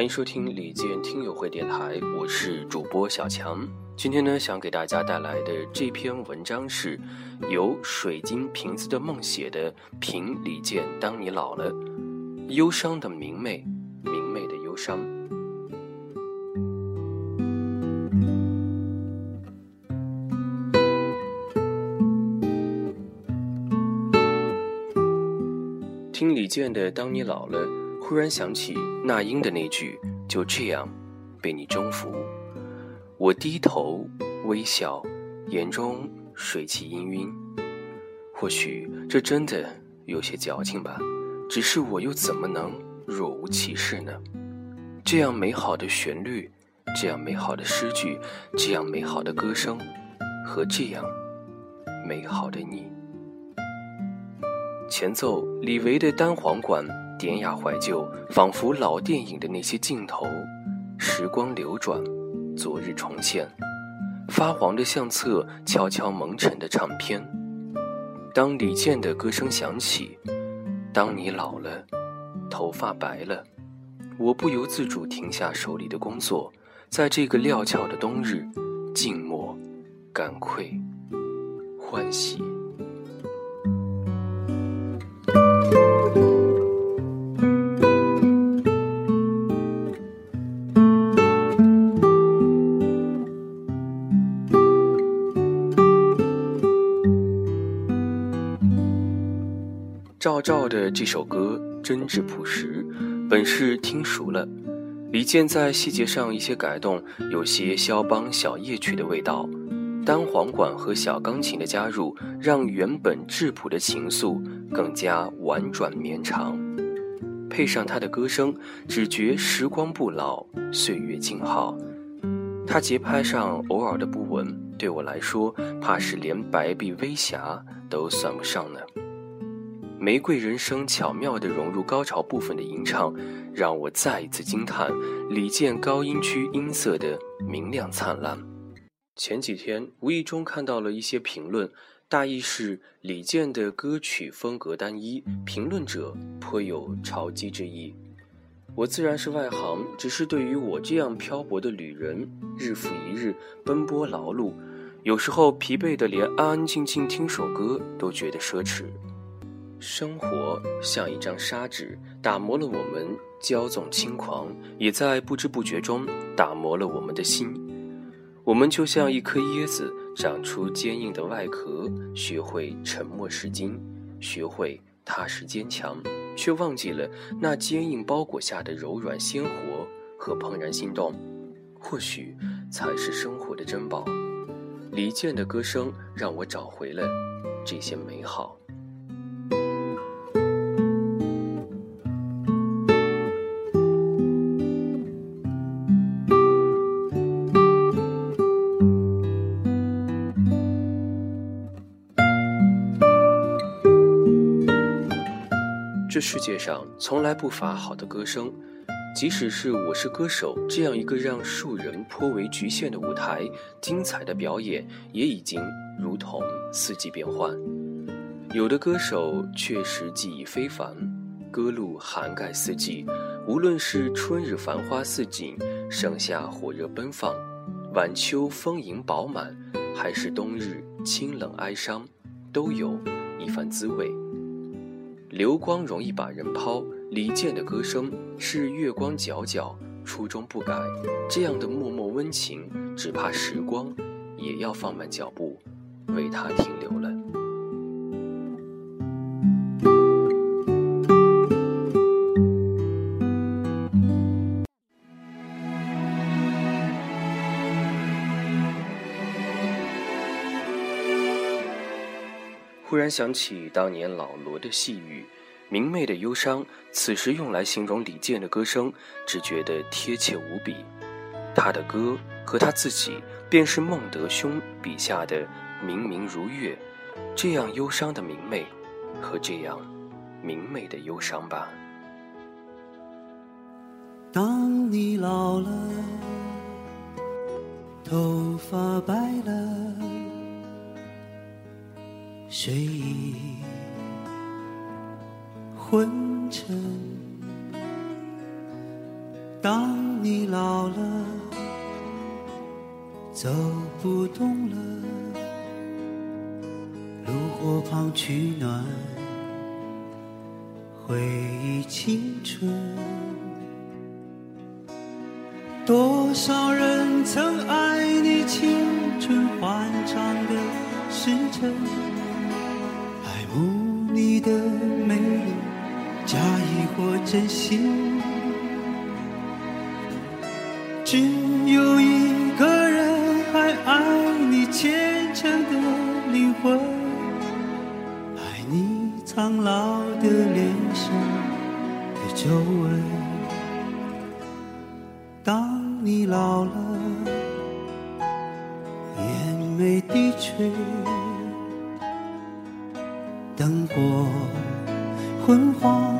欢迎收听李健听友会电台，我是主播小强。今天呢，想给大家带来的这篇文章是由水晶瓶子的梦写的《评李健当你老了》，忧伤的明媚，明媚的忧伤。听李健的《当你老了》。忽然想起那英的那句：“就这样，被你征服。”我低头微笑，眼中水汽氤氲。或许这真的有些矫情吧，只是我又怎么能若无其事呢？这样美好的旋律，这样美好的诗句，这样美好的歌声，和这样美好的你。前奏：李维的单簧管。典雅怀旧，仿佛老电影的那些镜头，时光流转，昨日重现，发黄的相册，悄悄蒙尘的唱片。当李健的歌声响起，当你老了，头发白了，我不由自主停下手里的工作，在这个料峭的冬日，静默，感愧，欢喜。赵照的这首歌真挚朴实，本是听熟了。李健在细节上一些改动，有些肖邦小夜曲的味道。单簧管和小钢琴的加入，让原本质朴的情愫更加婉转绵长。配上他的歌声，只觉时光不老，岁月静好。他节拍上偶尔的不稳，对我来说，怕是连白璧微瑕都算不上呢。玫瑰人生巧妙地融入高潮部分的吟唱，让我再一次惊叹李健高音区音色的明亮灿烂。前几天无意中看到了一些评论，大意是李健的歌曲风格单一，评论者颇有嘲讥之意。我自然是外行，只是对于我这样漂泊的旅人，日复一日奔波劳碌，有时候疲惫的连安安静静听首歌都觉得奢侈。生活像一张砂纸，打磨了我们骄纵轻狂，也在不知不觉中打磨了我们的心。我们就像一颗椰子，长出坚硬的外壳，学会沉默是金，学会踏实坚强，却忘记了那坚硬包裹下的柔软鲜活和怦然心动。或许才是生活的珍宝。李健的歌声让我找回了这些美好。这世界上从来不乏好的歌声，即使是《我是歌手》这样一个让数人颇为局限的舞台，精彩的表演也已经如同四季变换。有的歌手确实技艺非凡，歌路涵盖四季，无论是春日繁花似锦，盛夏火热奔放，晚秋丰盈饱满，还是冬日清冷哀伤，都有一番滋味。流光容易把人抛，李健的歌声是月光皎皎，初衷不改。这样的默默温情，只怕时光也要放慢脚步，为他停留了。想起当年老罗的细语，明媚的忧伤，此时用来形容李健的歌声，只觉得贴切无比。他的歌和他自己，便是孟德兄笔下的明明如月，这样忧伤的明媚，和这样明媚的忧伤吧。当你老了，头发白了。睡意昏沉当你老了走不动了炉火旁取暖回忆青春多少人曾爱你青真心。只有一个人还爱你虔诚的灵魂，爱你苍老的脸上的皱纹。当你老了，眼眉低垂，灯火昏黄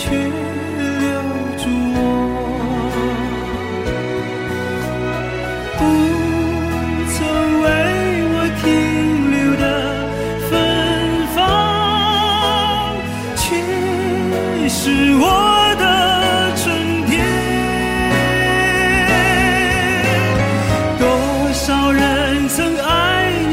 却留住我。不曾为我停留的芬芳，却是我的春天。多少人曾爱你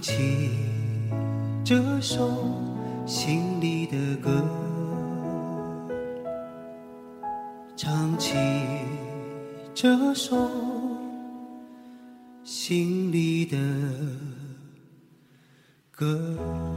唱起这首心里的歌，唱起这首心里的歌。